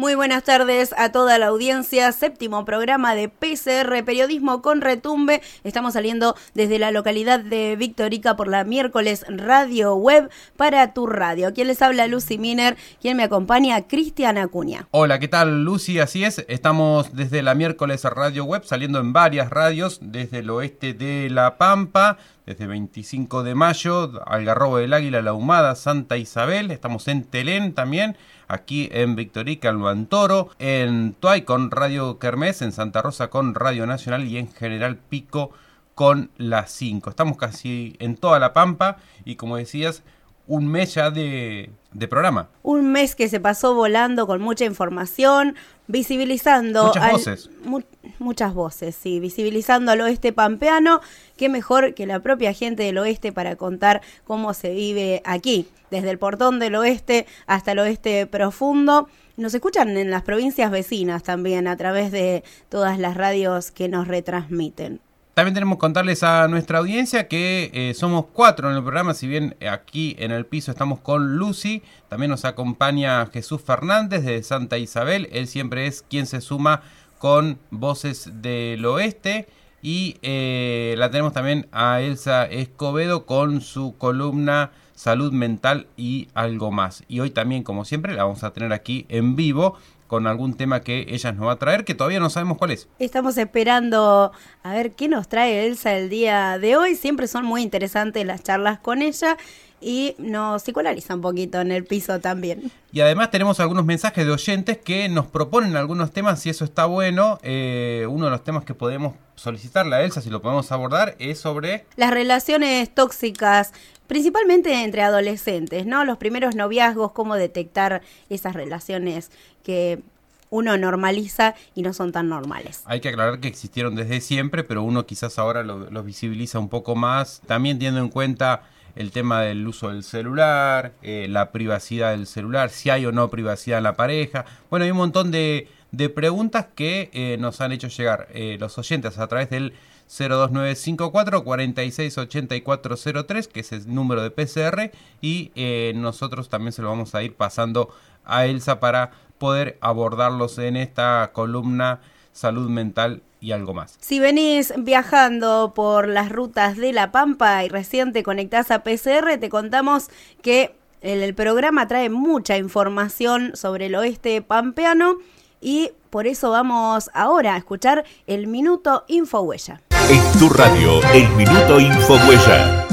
Muy buenas tardes a toda la audiencia. Séptimo programa de PCR Periodismo con Retumbe. Estamos saliendo desde la localidad de Victorica por la miércoles Radio Web para tu radio. Quien les habla Lucy Miner, quien me acompaña Cristian Acuña. Hola, ¿qué tal Lucy? Así es, estamos desde la miércoles Radio Web saliendo en varias radios desde el oeste de La Pampa, desde 25 de mayo, Algarrobo del Águila, La Humada, Santa Isabel, estamos en Telén también aquí en Victorica, en Luantoro, en Tuay con Radio Kermés, en Santa Rosa con Radio Nacional y en General Pico con las 5. Estamos casi en toda la Pampa y como decías, un mes ya de, de, programa. Un mes que se pasó volando con mucha información, visibilizando... Muchas voces. muchas voces, sí, visibilizando al oeste pampeano. Qué mejor que la propia gente del oeste para contar cómo se vive aquí, desde el portón del oeste hasta el oeste profundo. Nos escuchan en las provincias vecinas también a través de todas las radios que nos retransmiten. También tenemos que contarles a nuestra audiencia que eh, somos cuatro en el programa, si bien aquí en el piso estamos con Lucy, también nos acompaña Jesús Fernández de Santa Isabel, él siempre es quien se suma con Voces del Oeste y eh, la tenemos también a Elsa Escobedo con su columna Salud Mental y algo más. Y hoy también, como siempre, la vamos a tener aquí en vivo con algún tema que ella nos va a traer, que todavía no sabemos cuál es. Estamos esperando a ver qué nos trae Elsa el día de hoy. Siempre son muy interesantes las charlas con ella y nos psicoanaliza un poquito en el piso también. Y además tenemos algunos mensajes de oyentes que nos proponen algunos temas, si eso está bueno. Eh, uno de los temas que podemos solicitarle a Elsa, si lo podemos abordar, es sobre... Las relaciones tóxicas, principalmente entre adolescentes, ¿no? Los primeros noviazgos, cómo detectar esas relaciones que uno normaliza y no son tan normales. Hay que aclarar que existieron desde siempre, pero uno quizás ahora los visibiliza un poco más, también teniendo en cuenta el tema del uso del celular, eh, la privacidad del celular, si hay o no privacidad en la pareja. Bueno, hay un montón de, preguntas que eh, nos han hecho llegar eh, los oyentes a través del 02954 468403, que es el número de PCR, y nosotros también se lo vamos a ir pasando a Elsa para poder abordarlos en esta columna salud mental y algo más. Si venís viajando por las rutas de La Pampa y recién te conectás a PCR, te contamos que el, programa trae mucha información sobre el oeste pampeano y por eso vamos ahora a escuchar el Minuto Infohuella. En tu radio, el Minuto Infohuella.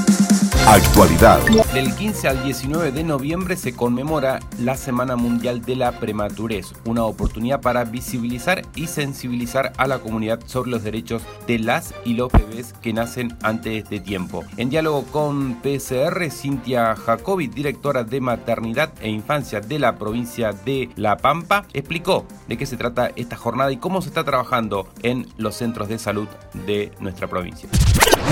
Actualidad. Del 15 al 19 de noviembre se conmemora la Semana Mundial de la Prematurez, una oportunidad para visibilizar y sensibilizar a la comunidad sobre los derechos de las y los bebés que nacen antes de tiempo. En diálogo con PCR, Cintia Jacobi, directora de Maternidad e Infancia de la provincia de La Pampa, explicó de qué se trata esta jornada y cómo se está trabajando en los centros de salud de nuestra provincia.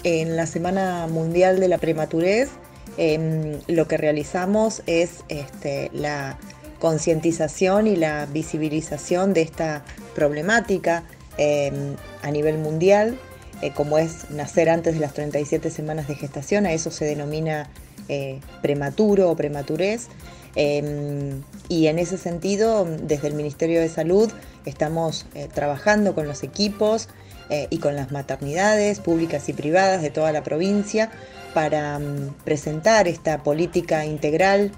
En la Semana Mundial de la Prematurez, em, lo que realizamos es este, la concientización y la visibilización de esta problemática em, a nivel mundial, eh, como es nacer antes de las 37 semanas de gestación, a eso se denomina eh, prematuro o prematurez. Em, y en ese sentido, desde el Ministerio de Salud estamos eh, trabajando con los equipos eh, y con las maternidades públicas y privadas de toda la provincia para mm, presentar esta política integral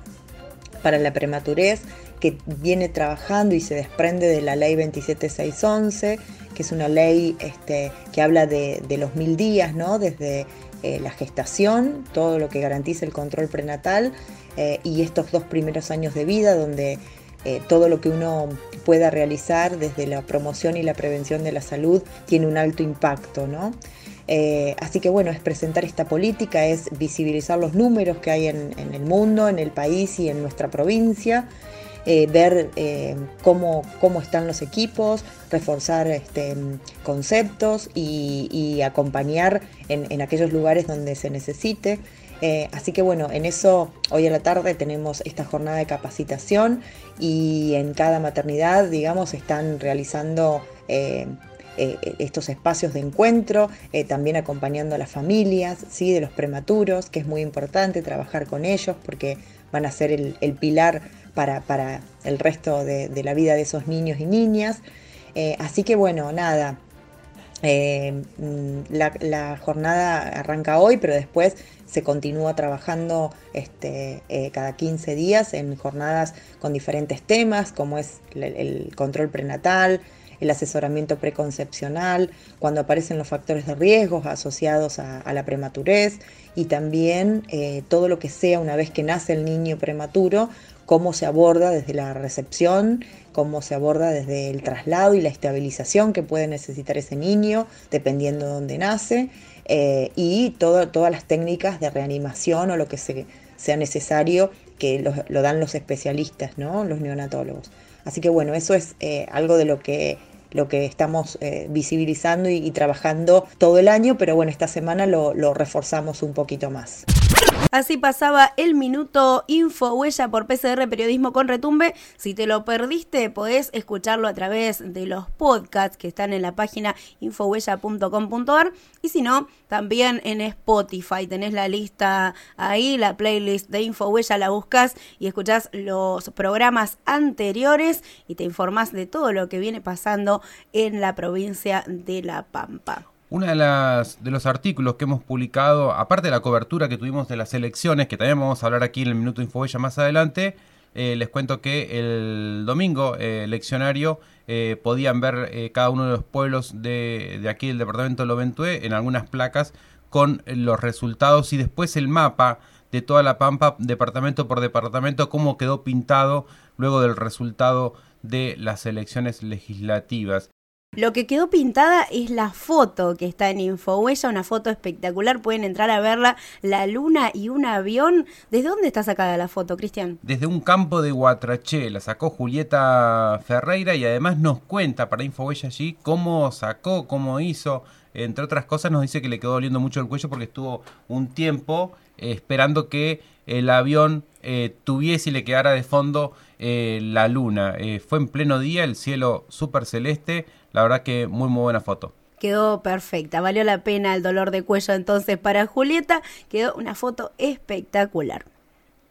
para la prematurez que viene trabajando y se desprende de la ley 27611, que es una ley este, que habla de, los mil días, ¿no? desde eh, la gestación, todo lo que garantiza el control prenatal, eh, y estos dos primeros años de vida donde eh, todo lo que uno pueda realizar desde la promoción y la prevención de la salud tiene un alto impacto, ¿no? Eh, así que bueno, es presentar esta política, es visibilizar los números que hay en, el mundo, en el país y en nuestra provincia, eh, ver cómo, cómo, están los equipos, reforzar este, conceptos y, acompañar en, en, aquellos lugares donde se necesite. Eh, así que bueno, en eso hoy a la tarde tenemos esta jornada de capacitación y en cada maternidad, digamos, están realizando eh, eh, estos espacios de encuentro, también acompañando a las familias, ¿sí? de los prematuros, que es muy importante trabajar con ellos porque van a ser el, pilar para, el resto de, la vida de esos niños y niñas. así que bueno, nada, mm, la, jornada arranca hoy, pero después se continúa trabajando este, eh, cada 15 días en jornadas con diferentes temas, como es el, control prenatal, el asesoramiento preconcepcional, cuando aparecen los factores de riesgo asociados a, la prematurez y también eh, todo lo que sea una vez que nace el niño prematuro, cómo se aborda desde la recepción, cómo se aborda desde el traslado y la estabilización que puede necesitar ese niño, dependiendo de dónde nace, eh, y todas las técnicas de reanimación o lo que sea necesario que lo, dan los especialistas, ¿no? los neonatólogos. Así que bueno, eso es eh, algo de lo que lo que estamos eh, visibilizando y, trabajando todo el año, pero bueno, esta semana lo, lo reforzamos un poquito más. Así pasaba el minuto Info Huella por PCR Periodismo con Retumbe. Si te lo perdiste, podés escucharlo a través de los podcasts que están en la página infohuella.com.ar y si no, también en Spotify. Tenés la lista ahí, la playlist de Info Huella, la buscas y escuchás los programas anteriores y te informás de todo lo que viene pasando en la provincia de La Pampa. Uno de, los artículos que hemos publicado, aparte de la cobertura que tuvimos de las elecciones, que también vamos a hablar aquí en el Minuto Infoella más adelante, eh, les cuento que el domingo eh, eleccionario eh, podían ver cada uno de los pueblos de, de aquí del departamento de Loventué en algunas placas con los resultados y después el mapa de toda la Pampa, departamento por departamento, cómo quedó pintado luego del resultado de las elecciones legislativas. Lo que quedó pintada es la foto que está en Infohuella, una foto espectacular. Pueden entrar a verla, la luna y un avión. ¿Desde dónde está sacada la foto, Cristian? Desde un campo de Guatraché. La sacó Julieta Ferreira y además nos cuenta para Infohuella allí cómo sacó, cómo hizo. Entre otras cosas nos dice que le quedó doliendo mucho el cuello porque estuvo un tiempo eh, esperando que el avión eh, tuviese y le quedara de fondo eh, la luna. fue en pleno día, el cielo súper celeste la verdad que muy muy buena foto. Quedó perfecta, valió la pena el dolor de cuello entonces para Julieta, quedó una foto espectacular.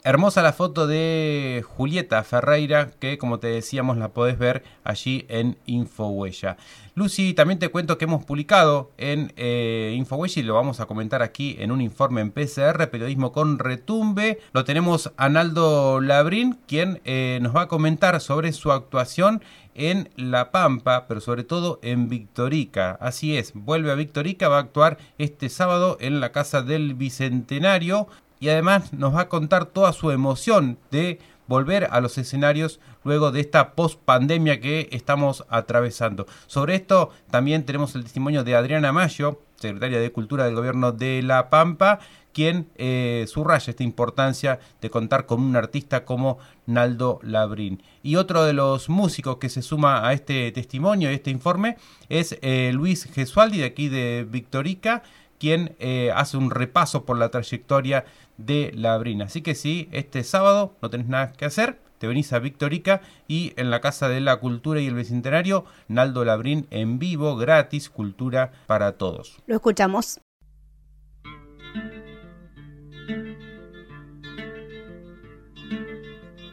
Hermosa la foto de Julieta Ferreira, que como te decíamos la podés ver allí en Infohuella. Lucy, también te cuento que hemos publicado en eh, Infohuella y lo vamos a comentar aquí en un informe en PCR, Periodismo con Retumbe. Lo tenemos Analdo Labrín, quien eh, nos va a comentar sobre su actuación en La Pampa, pero sobre todo en Victorica. Así es, vuelve a Victorica, va a actuar este sábado en la Casa del Bicentenario y además nos va a contar toda su emoción de volver a los escenarios luego de esta post pandemia que estamos atravesando. Sobre esto también tenemos el testimonio de Adriana Mayo, secretaria de Cultura del Gobierno de La Pampa, quien eh, subraya esta importancia de contar con un artista como Naldo Labrín. Y otro de los músicos que se suma a este testimonio, a este informe, es eh, Luis Gesualdi de aquí de Victorica, quien eh, hace un repaso por la trayectoria de Labrín. Así que sí, este sábado no tenés nada que hacer, te venís a Victorica y en la Casa de la Cultura y el Bicentenario, Naldo Labrín en vivo, gratis, cultura para todos. Lo escuchamos.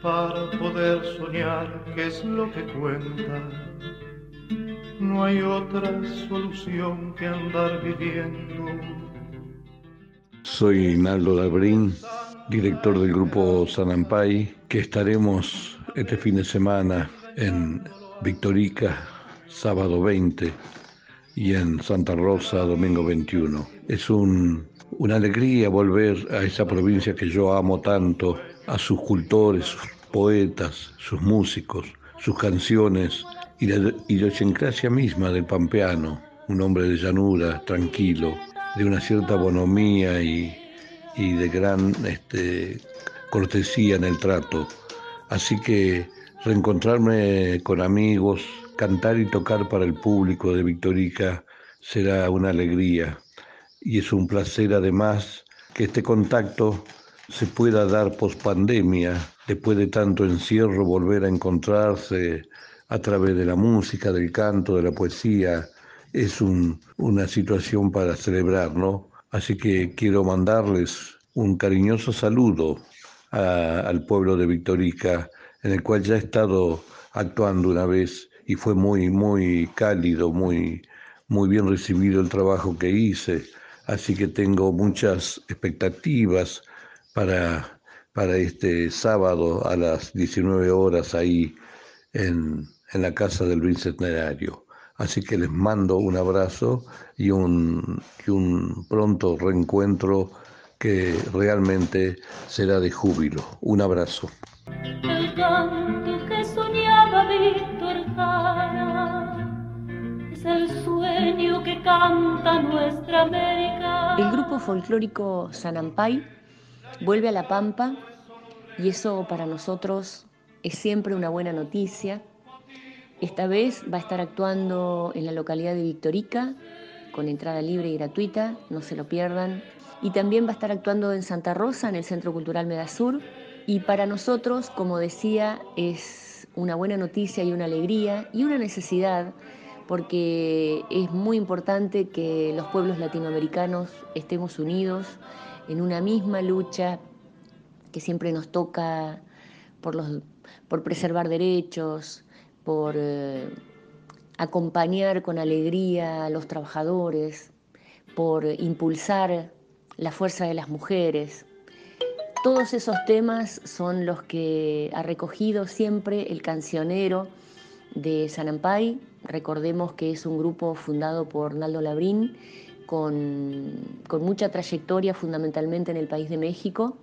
Para poder soñar, qué es lo que cuenta no hay otra solución que andar viviendo. Soy Naldo Labrín, director del grupo Sanampay, que estaremos este fin de semana en Victorica, sábado 20, y en Santa Rosa, domingo 21. Es un, una alegría volver a esa provincia que yo amo tanto, a sus cultores, poetas, sus músicos, sus canciones y la idiosincrasia misma del pampeano, un hombre de llanura, tranquilo, de una cierta bonomía y, de gran este, cortesía en el trato. Así que reencontrarme con amigos, cantar y tocar para el público de Victorica será una alegría y es un placer además que este contacto se pueda dar post pandemia, después de tanto encierro, volver a encontrarse a través de la música, del canto, de la poesía, es una situación para celebrar, ¿no? Así que quiero mandarles un cariñoso saludo al pueblo de Victorica, en el cual ya he estado actuando una vez y fue muy, muy cálido, muy, muy bien recibido el trabajo que hice. Así que tengo muchas expectativas para, para este sábado a las 19 horas ahí en, en la casa del Bicentenario. Así que les mando un abrazo y un, y un pronto reencuentro que realmente será de júbilo. Un abrazo. El canto que soñaba Víctor es el sueño que canta nuestra América. El grupo folclórico Sanampay vuelve a La Pampa y eso para nosotros es siempre una buena noticia. Esta vez va a estar actuando en la localidad de Victorica con entrada libre y gratuita, no se lo pierdan. Y también va a estar actuando en Santa Rosa, en el Centro Cultural Medasur. Y para nosotros, como decía, es una buena noticia y una alegría y una necesidad porque es muy importante que los pueblos latinoamericanos estemos unidos en una misma lucha que siempre nos toca por, los, por preservar derechos, por eh, acompañar con alegría a los trabajadores, por impulsar la fuerza de las mujeres. Todos esos temas son los que ha recogido siempre el cancionero de Sanampay. Recordemos que es un grupo fundado por Naldo Labrín con, mucha trayectoria fundamentalmente en el país de México.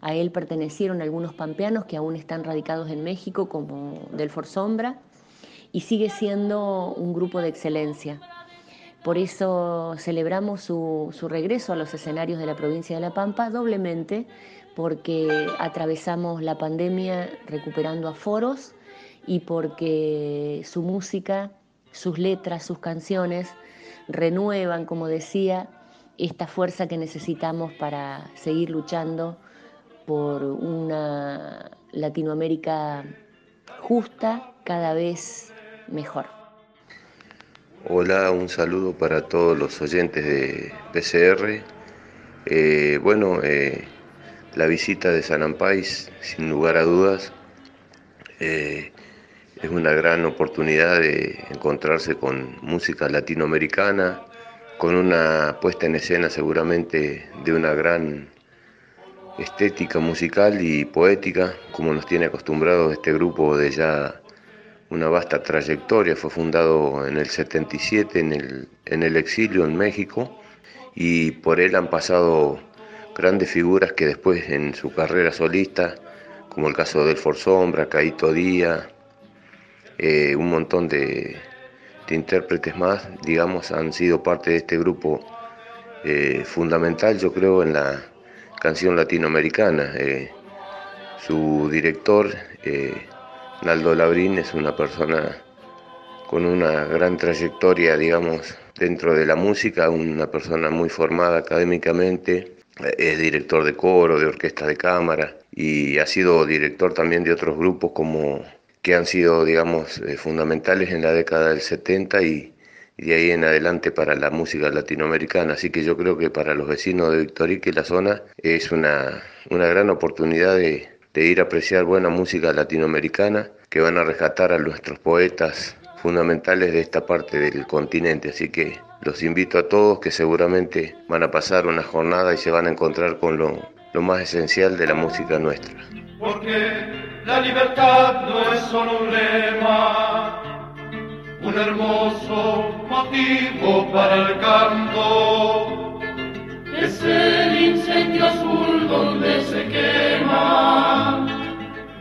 A él pertenecieron algunos pampeanos que aún están radicados en México, como Delfor Sombra, y sigue siendo un grupo de excelencia. Por eso celebramos su, su, regreso a los escenarios de la provincia de La Pampa doblemente, porque atravesamos la pandemia recuperando aforos y porque su música, sus letras, sus canciones renuevan, como decía, esta fuerza que necesitamos para seguir luchando por una Latinoamérica justa, cada vez mejor. Hola, un saludo para todos los oyentes de PCR. Eh, bueno, eh, la visita de San Ampais, sin lugar a dudas, eh, es una gran oportunidad de encontrarse con música latinoamericana, con una puesta en escena seguramente de una gran estética musical y poética, como nos tiene acostumbrados este grupo de ya una vasta trayectoria. Fue fundado en el 77 en el, exilio en México y por él han pasado grandes figuras que después en su carrera solista, como el caso del Sombra, Caito Díaz, eh, un montón de, intérpretes más, digamos, han sido parte de este grupo eh, fundamental, yo creo, en la canción latinoamericana. Eh, su director, Naldo Labrín, es una persona con una gran trayectoria, digamos, dentro de la música, una persona muy formada académicamente, es director de coro, de orquesta de cámara y ha sido director también de otros grupos como que han sido, digamos, eh, fundamentales en la década del 70 y, de ahí en adelante para la música latinoamericana. Así que yo creo que para los vecinos de Victorica y la zona es una, una gran oportunidad de, de ir a apreciar buena música latinoamericana que van a rescatar a nuestros poetas fundamentales de esta parte del continente. Así que los invito a todos que seguramente van a pasar una jornada y se van a encontrar con lo, lo más esencial de la música nuestra. Porque la libertad no es solo un lema, un hermoso motivo para el canto. Es el incendio azul donde se quema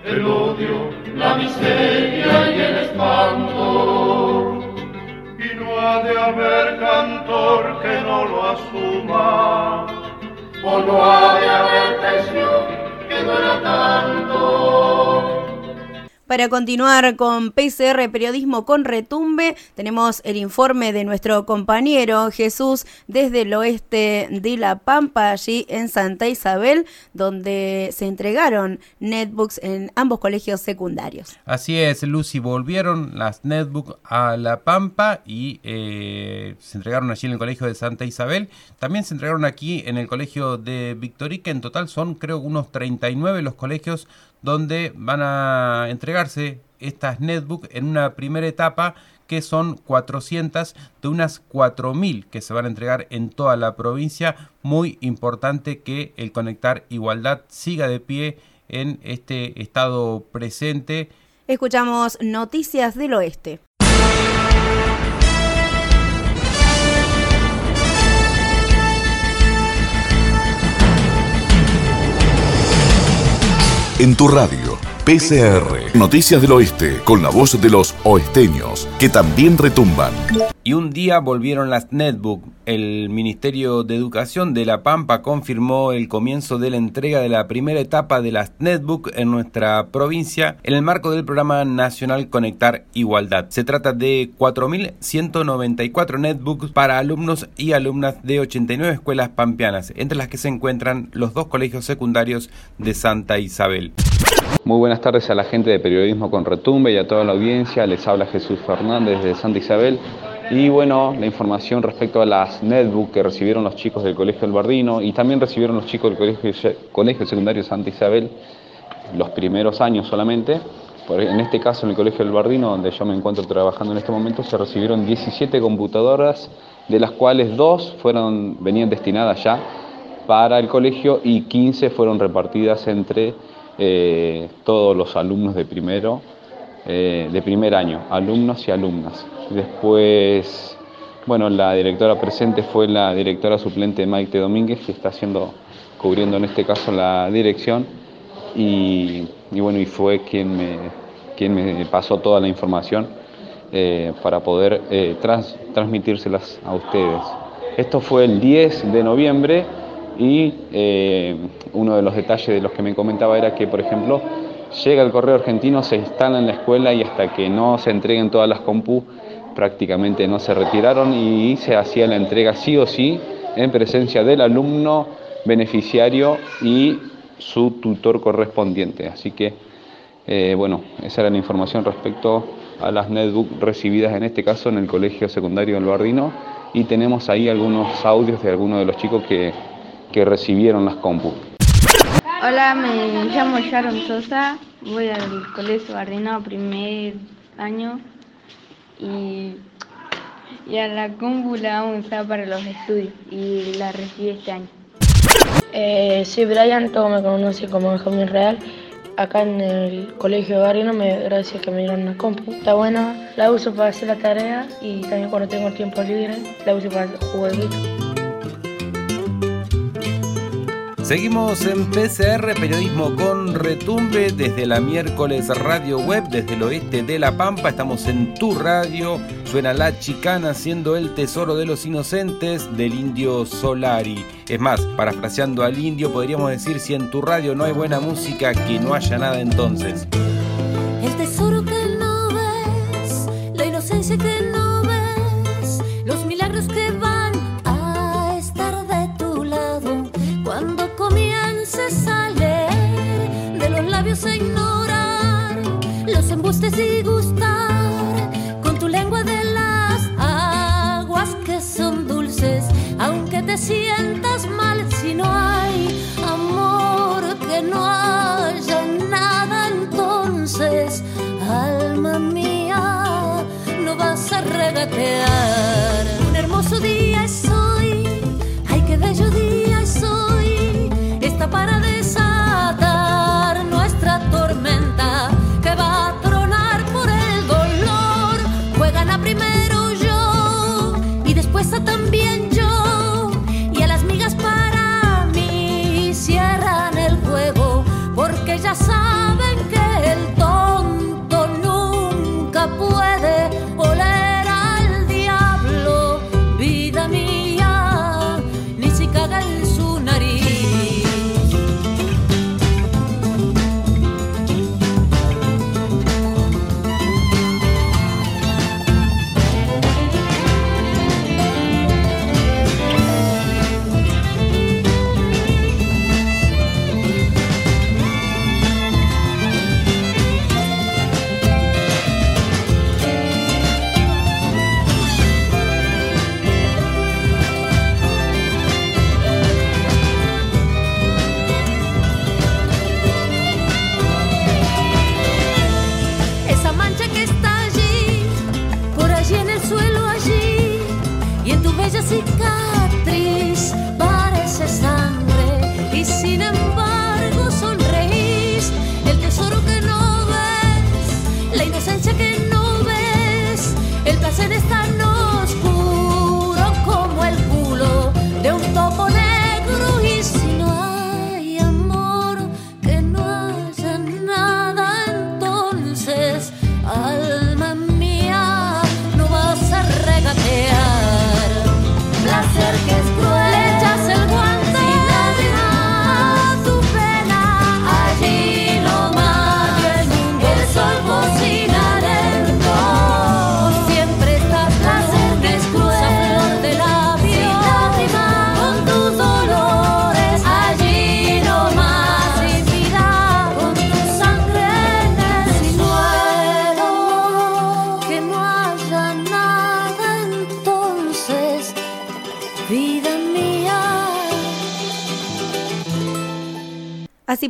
el odio, la miseria y el espanto. Y no ha de haber cantor que no lo asuma, o no ha de haber traición duela tanto. Para continuar con PCR Periodismo con Retumbe, tenemos el informe de nuestro compañero Jesús desde el oeste de La Pampa, allí en Santa Isabel, donde se entregaron netbooks en ambos colegios secundarios. Así es, Lucy, volvieron las netbooks a La Pampa y eh, se entregaron allí en el colegio de Santa Isabel. También se entregaron aquí en el colegio de Victorica. En total son, creo, unos 39 los colegios donde van a entregarse estas netbooks en una primera etapa que son 400 de unas 4.000 que se van a entregar en toda la provincia. Muy importante que el Conectar Igualdad siga de pie en este estado presente. Escuchamos Noticias del Oeste. En tu radio, PCR, Noticias del Oeste, con la voz de los oesteños, que también retumban. Y un día volvieron las netbook. El Ministerio de Educación de La Pampa confirmó el comienzo de la entrega de la primera etapa de las netbook en nuestra provincia en el marco del programa nacional Conectar Igualdad. Se trata de 4.194 netbooks para alumnos y alumnas de 89 escuelas pampeanas, entre las que se encuentran los dos colegios secundarios de Santa Isabel. Muy buenas tardes a la gente de Periodismo con Retumbe y a toda la audiencia. Les habla Jesús Fernández de Santa Isabel. Y bueno, la información respecto a las netbook que recibieron los chicos del Colegio El Bardino y también recibieron los chicos del Colegio, Colegio Secundario Santa Isabel los primeros años solamente. En este caso, en el Colegio El Bardino, donde yo me encuentro trabajando en este momento, se recibieron 17 computadoras, de las cuales dos fueron, venían destinadas ya para el colegio y 15 fueron repartidas entre eh, todos los alumnos de primero, eh, de primer año, alumnos y alumnas. Después, bueno, la directora presente fue la directora suplente Maite Domínguez, que está haciendo, cubriendo en este caso la dirección, y, bueno, y fue quien me, quien me pasó toda la información eh, para poder transmitírselas a ustedes. Esto fue el 10 de noviembre y eh, uno de los detalles de los que me comentaba era que, por ejemplo, llega el correo argentino, se instala en la escuela y hasta que no se entreguen todas las compu, prácticamente no se retiraron y se hacía la entrega sí o sí en presencia del alumno beneficiario y su tutor correspondiente. Así que, eh, bueno, esa era la información respecto a las netbooks recibidas en este caso en el Colegio Secundario del Bardino y tenemos ahí algunos audios de algunos de los chicos que que recibieron las compu. Hola, me llamo Sharon Sosa, voy al Colegio Bardino primer año y, y a la compu la vamos a usar para los estudios y la recibí este año. Eh, soy Brian, todo me conoce como Benjamín Real. Acá en el colegio Bardino, me, gracias que me dieron una compu. Está buena, la uso para hacer la tarea y también cuando tengo tiempo libre la uso para jugar. Seguimos en PCR Periodismo con Retumbe desde la miércoles Radio Web, desde el oeste de La Pampa. Estamos en tu radio. Suena La Chicana siendo el tesoro de los inocentes del indio Solari. Es más, parafraseando al indio, podríamos decir: si en tu radio no hay buena música, que no haya nada entonces. Te sientas mal si no hay amor, que no haya nada entonces, alma mía, no vas a regatear. Un hermoso día es hoy, ay qué bello día es hoy, está para desatar nuestra tormenta que va a tronar por el dolor. Juegan a primero yo y después a también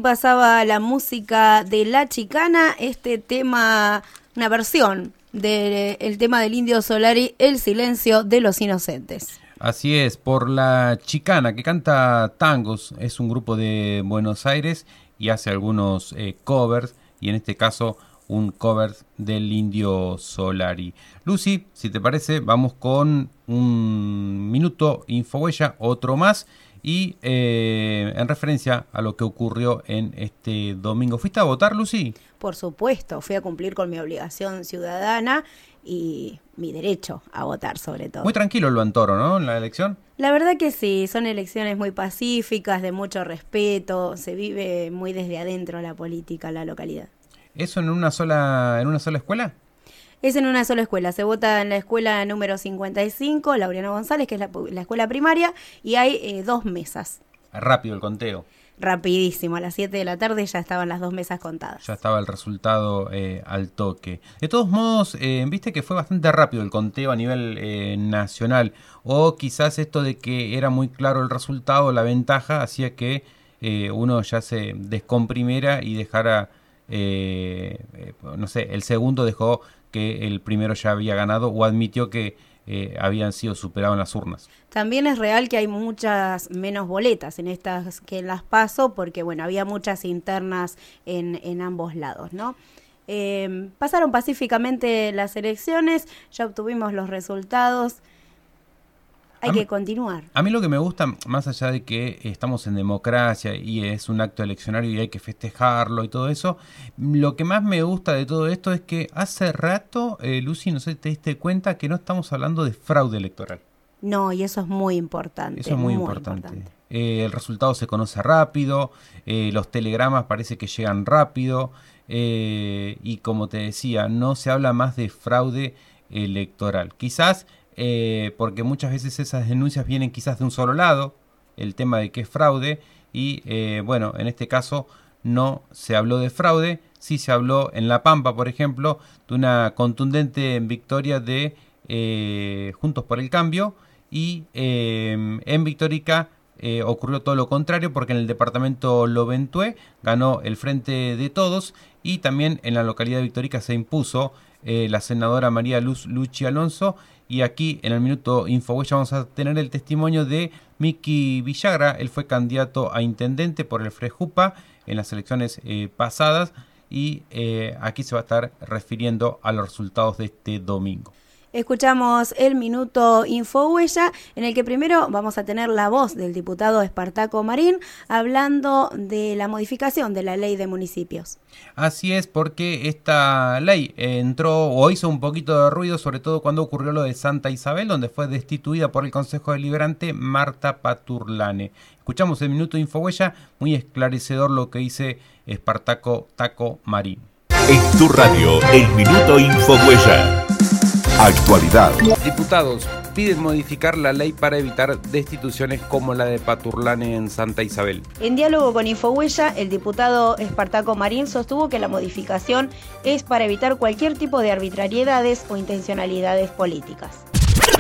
pasaba la música de La Chicana, este tema, una versión del tema del Indio Solari, El silencio de los inocentes. Así es, por la chicana que canta tangos, es un grupo de Buenos Aires y hace algunos eh, covers, y en este caso un cover del Indio Solari. Lucy, si te parece, vamos con un minuto infohuella, otro más, y eh, en referencia a lo que ocurrió en este domingo. ¿Fuiste a votar, Lucy? Por supuesto, fui a cumplir con mi obligación ciudadana y mi derecho a votar sobre todo. Muy tranquilo el Toro, ¿no? En la elección. La verdad que sí, son elecciones muy pacíficas, de mucho respeto, se vive muy desde adentro la política, la localidad. ¿Eso en una sola, en una sola escuela? Es en una sola escuela, se vota en la escuela número 55, Laureano González, que es la, escuela primaria, y hay eh, dos mesas. Rápido el conteo. Rapidísimo, a las 7 de la tarde ya estaban las dos mesas contadas. Ya estaba el resultado eh, al toque. De todos modos, eh, viste que fue bastante rápido el conteo a nivel nacional. O quizás esto de que era muy claro el resultado, la ventaja, hacía que uno ya se descomprimiera y dejara, eh, no sé, el segundo dejó que el primero ya había ganado o admitió que eh, habían sido superados en las urnas. También es real que hay muchas menos boletas en estas que en las paso, porque bueno, había muchas internas en, en ambos lados, ¿no? Eh, pasaron pacíficamente las elecciones, ya obtuvimos los resultados. Hay mí- que continuar. A mí lo que me gusta, más allá de que estamos en democracia y es un acto eleccionario y hay que festejarlo y todo eso, lo que más me gusta de todo esto es que hace rato, eh, Lucy, no sé si te diste cuenta que no estamos hablando de fraude electoral. No, y eso es muy importante. Eso es muy, importante. Eh, el resultado se conoce rápido, eh, los telegramas parece que llegan rápido eh, y como te decía, no se habla más de fraude electoral. Quizás eh, porque muchas veces esas denuncias vienen quizás de un solo lado, el tema de que es fraude y eh, bueno, en este caso no se habló de fraude, sí se habló en La Pampa, por ejemplo, de una contundente victoria de eh, Juntos por el Cambio y en Victorica ocurrió todo lo contrario porque en el departamento Loventué ganó el Frente de Todos y también en la localidad de Victorica se impuso la senadora María Luz Luchi Alonso y aquí en el minuto Infohuella vamos a tener el testimonio de Miki Villagra, él fue candidato a intendente por el Frejupa en las elecciones eh, pasadas y eh, aquí se va a estar refiriendo a los resultados de este domingo. Escuchamos el minuto Infohuella, en el que primero vamos a tener la voz del diputado Espartaco Marín hablando de la modificación de la ley de municipios. Así es, porque esta ley entró o hizo un poquito de ruido, sobre todo cuando ocurrió lo de Santa Isabel, donde fue destituida por el Consejo Deliberante Marta Paturlane. Escuchamos el minuto Infohuella, muy esclarecedor lo que dice Espartaco Taco Marín. En tu radio, el minuto Infohuella. Actualidad. Diputados piden modificar la ley para evitar destituciones como la de Paturlane en Santa Isabel. En diálogo con Infohuella, el diputado Espartaco Marín sostuvo que la modificación es para evitar cualquier tipo de arbitrariedades o intencionalidades políticas.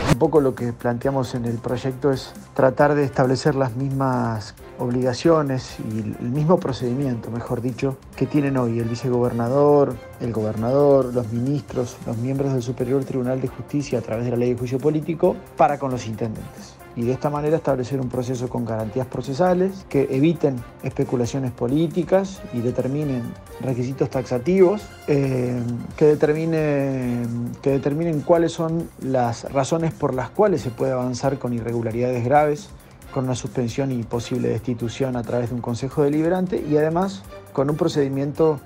Un poco lo que planteamos en el proyecto es tratar de establecer las mismas obligaciones y el mismo procedimiento, mejor dicho, que tienen hoy el vicegobernador, el gobernador, los ministros, los miembros del Superior Tribunal de Justicia a través de la ley de juicio político para con los intendentes. Y de esta manera establecer un proceso con garantías procesales que eviten especulaciones políticas y determinen requisitos taxativos eh, que, determinen, que determinen cuáles son las razones por las cuales se puede avanzar con irregularidades graves, con una suspensión y posible destitución a través de un consejo deliberante y además con un procedimiento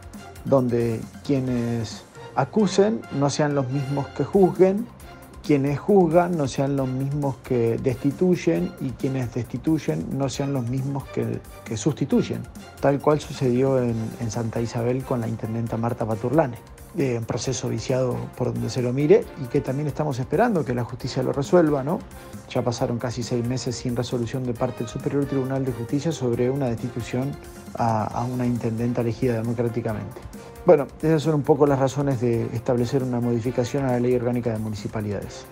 donde quienes acusen no sean los mismos que juzguen quienes juzgan no sean los mismos que destituyen y quienes destituyen no sean los mismos que, sustituyen, tal cual sucedió en, Santa Isabel con la intendenta Marta Paturlane. Un proceso viciado por donde se lo mire y que también estamos esperando que la justicia lo resuelva, ¿no? Ya pasaron casi seis meses sin resolución de parte del Superior Tribunal de Justicia sobre una destitución a, a una intendenta elegida democráticamente. Bueno, esas son un poco las razones de establecer una modificación a la ley orgánica de municipalidades.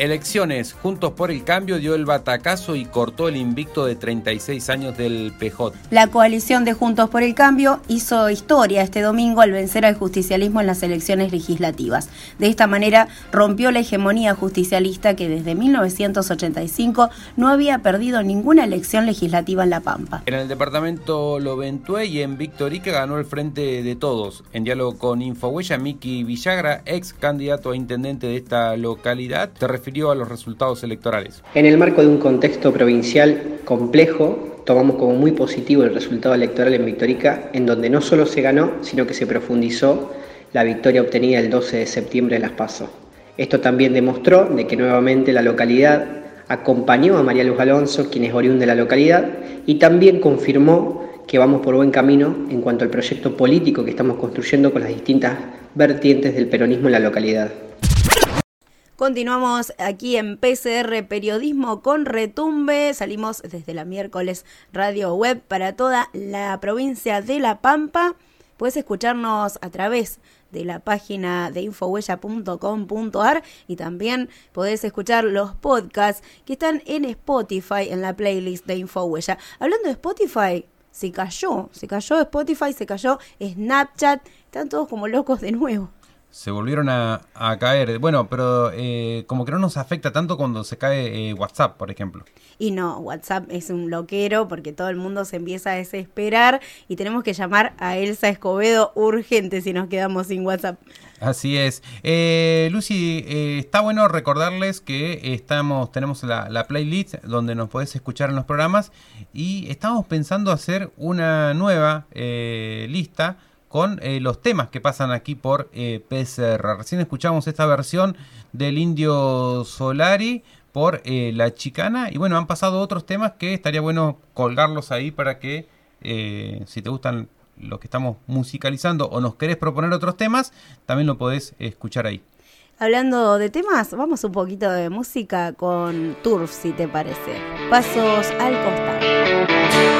Elecciones. Juntos por el Cambio dio el batacazo y cortó el invicto de 36 años del PJ. La coalición de Juntos por el Cambio hizo historia este domingo al vencer al justicialismo en las elecciones legislativas. De esta manera rompió la hegemonía justicialista que desde 1985 no había perdido ninguna elección legislativa en La Pampa. En el departamento Loventué y en Victorica ganó el Frente de Todos. En diálogo con Infohuella, Miki Villagra, ex candidato a intendente de esta localidad, te refirió a los resultados electorales. En el marco de un contexto provincial complejo, tomamos como muy positivo el resultado electoral en Victorica, en donde no solo se ganó, sino que se profundizó la victoria obtenida el 12 de septiembre de las PASO. Esto también demostró de que nuevamente la localidad acompañó a María Luz Alonso, quien es oriunda de la localidad, y también confirmó que vamos por buen camino en cuanto al proyecto político que estamos construyendo con las distintas vertientes del peronismo en la localidad. Continuamos aquí en PCR Periodismo con Retumbe. Salimos desde la miércoles Radio Web para toda la provincia de La Pampa. Puedes escucharnos a través de la página de infohuella.com.ar y también podés escuchar los podcasts que están en Spotify en la playlist de Infohuella. Hablando de Spotify, se cayó, se cayó Spotify, se cayó Snapchat, están todos como locos de nuevo se volvieron a, caer. Bueno, pero eh, como que no nos afecta tanto cuando se cae eh, WhatsApp, por ejemplo. Y no, WhatsApp es un loquero porque todo el mundo se empieza a desesperar y tenemos que llamar a Elsa Escobedo urgente si nos quedamos sin WhatsApp. Así es. Eh, Lucy, eh, está bueno recordarles que estamos, tenemos la, la, playlist donde nos podés escuchar en los programas y estamos pensando hacer una nueva lista con eh, los temas que pasan aquí por eh, PCR. Recién escuchamos esta versión del Indio Solari por eh, La Chicana y bueno, han pasado otros temas que estaría bueno colgarlos ahí para que si te gustan los que estamos musicalizando o nos querés proponer otros temas, también lo podés escuchar ahí. Hablando de temas, vamos un poquito de música con Turf, si te parece. Pasos al costado.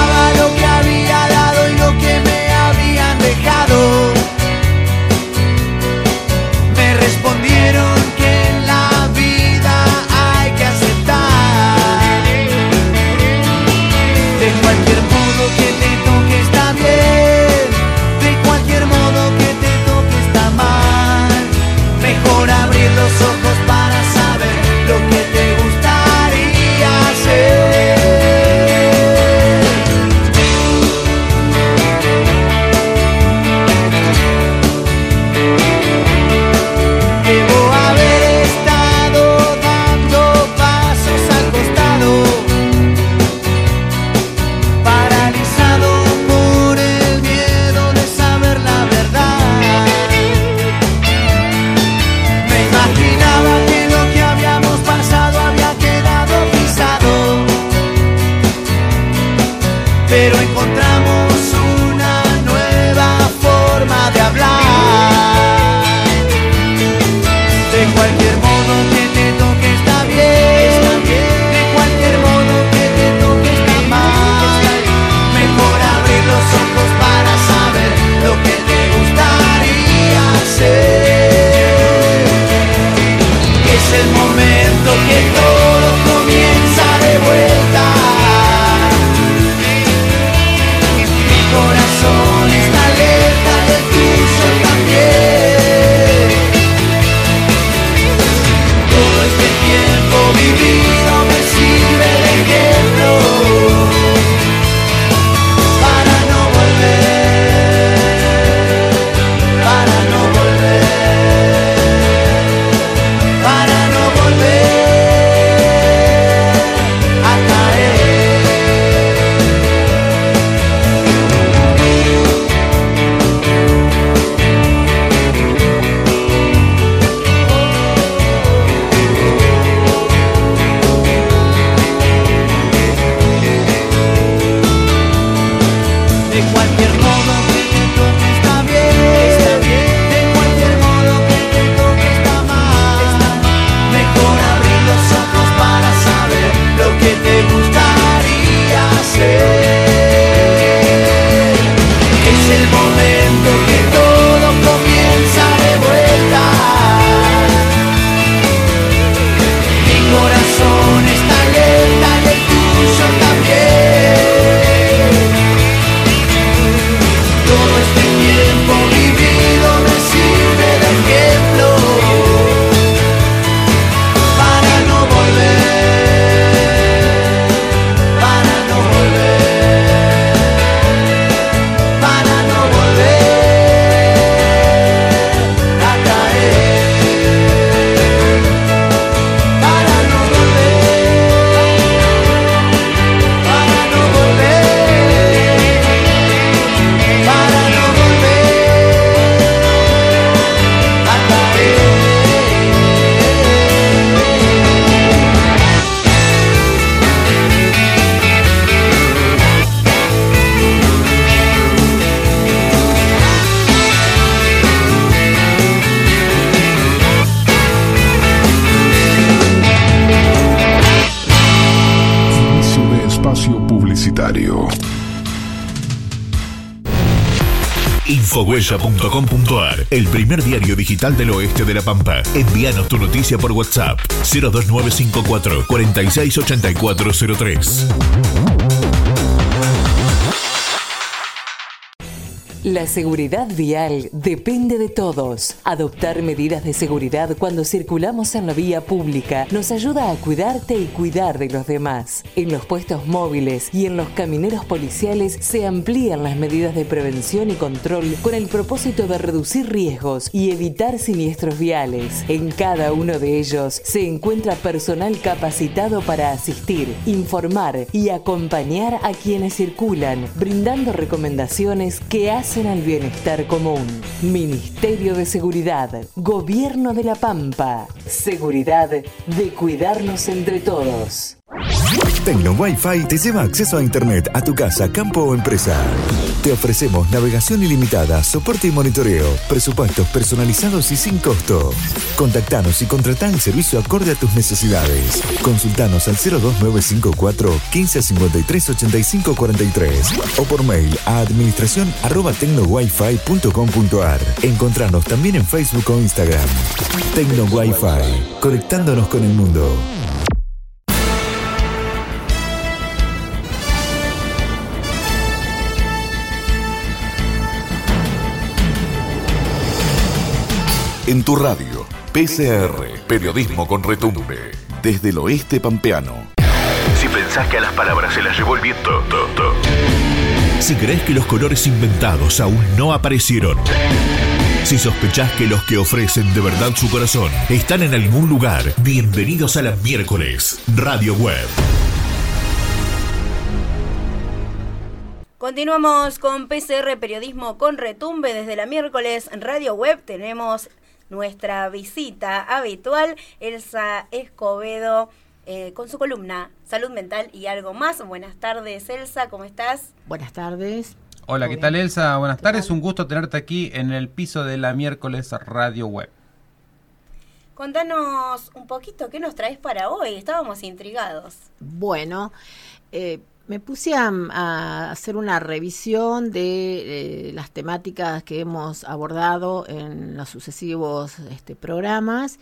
el primer diario digital del oeste de La Pampa. Envíanos tu noticia por WhatsApp 02954 468403. La seguridad vial depende de todos. Adoptar medidas de seguridad cuando circulamos en la vía pública nos ayuda a cuidarte y cuidar de los demás. En los puestos móviles y en los camineros policiales se amplían las medidas de prevención y control con el propósito de reducir riesgos y evitar siniestros viales. En cada uno de ellos se encuentra personal capacitado para asistir, informar y acompañar a quienes circulan, brindando recomendaciones que hacen al bienestar común. Ministerio de Seguridad, Gobierno de la Pampa. Seguridad de cuidarnos entre todos. Tecno Wi-Fi te lleva acceso a Internet a tu casa, campo o empresa. Te ofrecemos navegación ilimitada, soporte y monitoreo, presupuestos personalizados y sin costo. Contactanos y contratá el servicio acorde a tus necesidades. Consultanos al 02954 1553 85 43 o por mail a administración arroba tecnowifi.com.ar. Encontranos también en Facebook o Instagram. Tecno Wi-Fi, conectándonos con el mundo. En tu radio, PCR, periodismo con retumbe, desde el oeste pampeano. Si pensás que a las palabras se las llevó el viento, to, to. Si crees que los colores inventados aún no aparecieron. Si sospechás que los que ofrecen de verdad su corazón están en algún lugar, bienvenidos a la miércoles Radio Web. Continuamos con PCR Periodismo con Retumbe desde la miércoles en Radio Web. Tenemos nuestra visita habitual, Elsa Escobedo, eh, con su columna Salud Mental y algo más. Buenas tardes, Elsa, ¿cómo estás? Buenas tardes. Hola, ¿qué tal Elsa? Buenas tardes, un gusto tenerte aquí en el piso de la miércoles Radio Web. Contanos un poquito qué nos traes para hoy, estábamos intrigados. Bueno, eh, me puse a, hacer una revisión de eh, las temáticas que hemos abordado en los sucesivos este, programas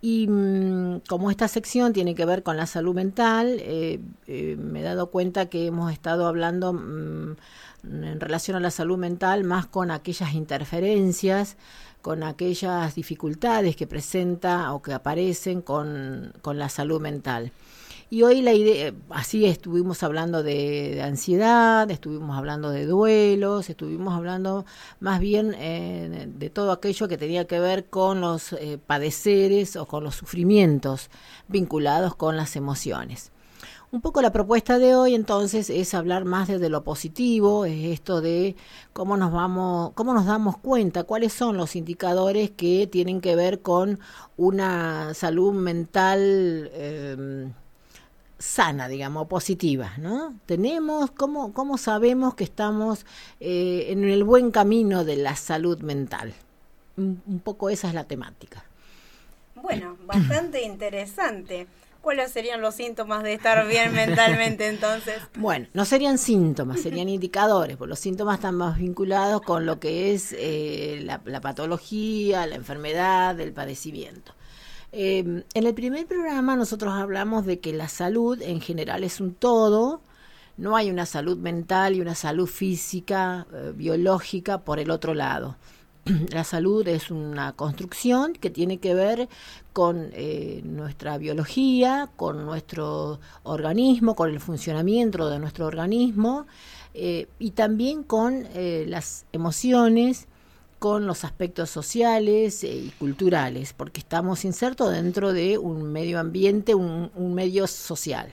Y mm, como esta sección tiene que ver con la salud mental, eh, eh, me he dado cuenta que hemos estado hablando mm, en relación a la salud mental más con aquellas interferencias, con aquellas dificultades que presenta o que aparecen con la salud mental. Y hoy la idea, así estuvimos hablando de, ansiedad, estuvimos hablando de duelos, estuvimos hablando más bien eh, de todo aquello que tenía que ver con los eh, padeceres o con los sufrimientos vinculados con las emociones. Un poco la propuesta de hoy entonces es hablar más desde lo positivo, es esto de cómo nos vamos, cómo nos damos cuenta, cuáles son los indicadores que tienen que ver con una salud mental eh, sana, digamos, positiva, ¿no? Tenemos, ¿cómo, cómo sabemos que estamos eh, en el buen camino de la salud mental? Un, un poco esa es la temática. Bueno, bastante interesante. ¿Cuáles serían los síntomas de estar bien mentalmente entonces? Bueno, no serían síntomas, serían indicadores, porque los síntomas están más vinculados con lo que es eh, la, la patología, la enfermedad, el padecimiento. Eh, en el primer programa nosotros hablamos de que la salud en general es un todo, no hay una salud mental y una salud física, eh, biológica por el otro lado. La salud es una construcción que tiene que ver con eh, nuestra biología, con nuestro organismo, con el funcionamiento de nuestro organismo eh, y también con eh, las emociones, con los aspectos sociales eh, y culturales, porque estamos insertos dentro de un medio ambiente, un, medio social.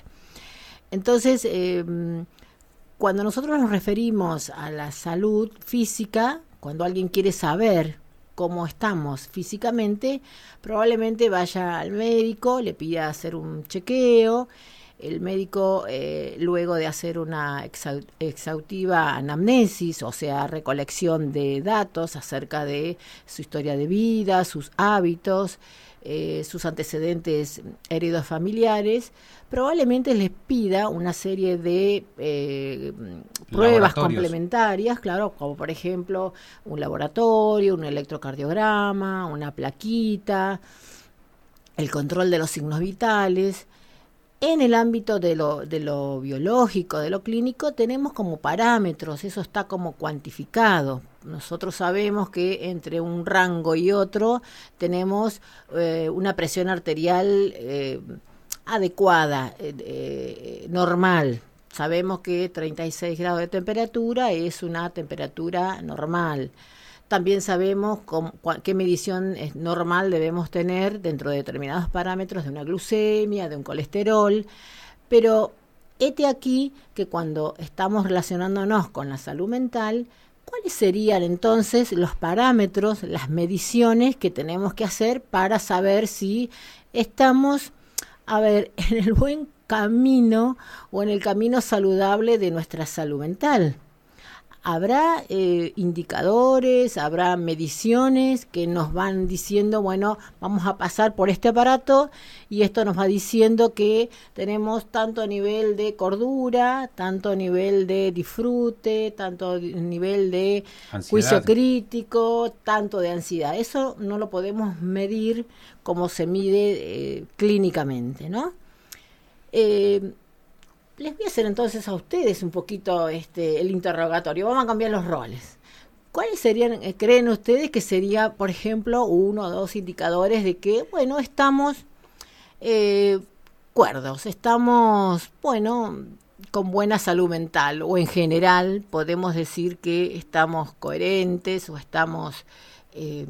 Entonces, eh, cuando nosotros nos referimos a la salud física, cuando alguien quiere saber cómo estamos físicamente, probablemente vaya al médico, le pida hacer un chequeo, el médico eh, luego de hacer una exhaustiva anamnesis, o sea, recolección de datos acerca de su historia de vida, sus hábitos, eh, sus antecedentes heridos familiares, probablemente les pida una serie de eh, pruebas Laboratorios. complementarias, claro, como por ejemplo un laboratorio, un electrocardiograma, una plaquita, el control de los signos vitales. En el ámbito de lo, de lo biológico, de lo clínico, tenemos como parámetros, eso está como cuantificado. Nosotros sabemos que entre un rango y otro tenemos eh, una presión arterial eh, adecuada, eh, eh, normal. Sabemos que 36 grados de temperatura es una temperatura normal. También sabemos cómo- qué medición es normal debemos tener dentro de determinados parámetros de una glucemia, de un colesterol, pero este aquí que cuando estamos relacionándonos con la salud mental, ¿cuáles serían entonces los parámetros, las mediciones que tenemos que hacer para saber si estamos, a ver, en el buen camino o en el camino saludable de nuestra salud mental? Habrá eh, indicadores, habrá mediciones que nos van diciendo, bueno, vamos a pasar por este aparato y esto nos va diciendo que tenemos tanto nivel de cordura, tanto nivel de disfrute, tanto nivel de Ansiedad. juicio crítico, tanto de ansiedad. Eso no lo podemos medir como se mide eh, clínicamente, ¿no? Eh, les voy a hacer entonces a ustedes un poquito este el interrogatorio. Vamos a cambiar los roles. ¿Cuáles serían, eh, creen ustedes que sería, por ejemplo, uno o dos indicadores de que, bueno, estamos eh, cuerdos, estamos, bueno, con buena salud mental o en general podemos decir que estamos coherentes o estamos... eh,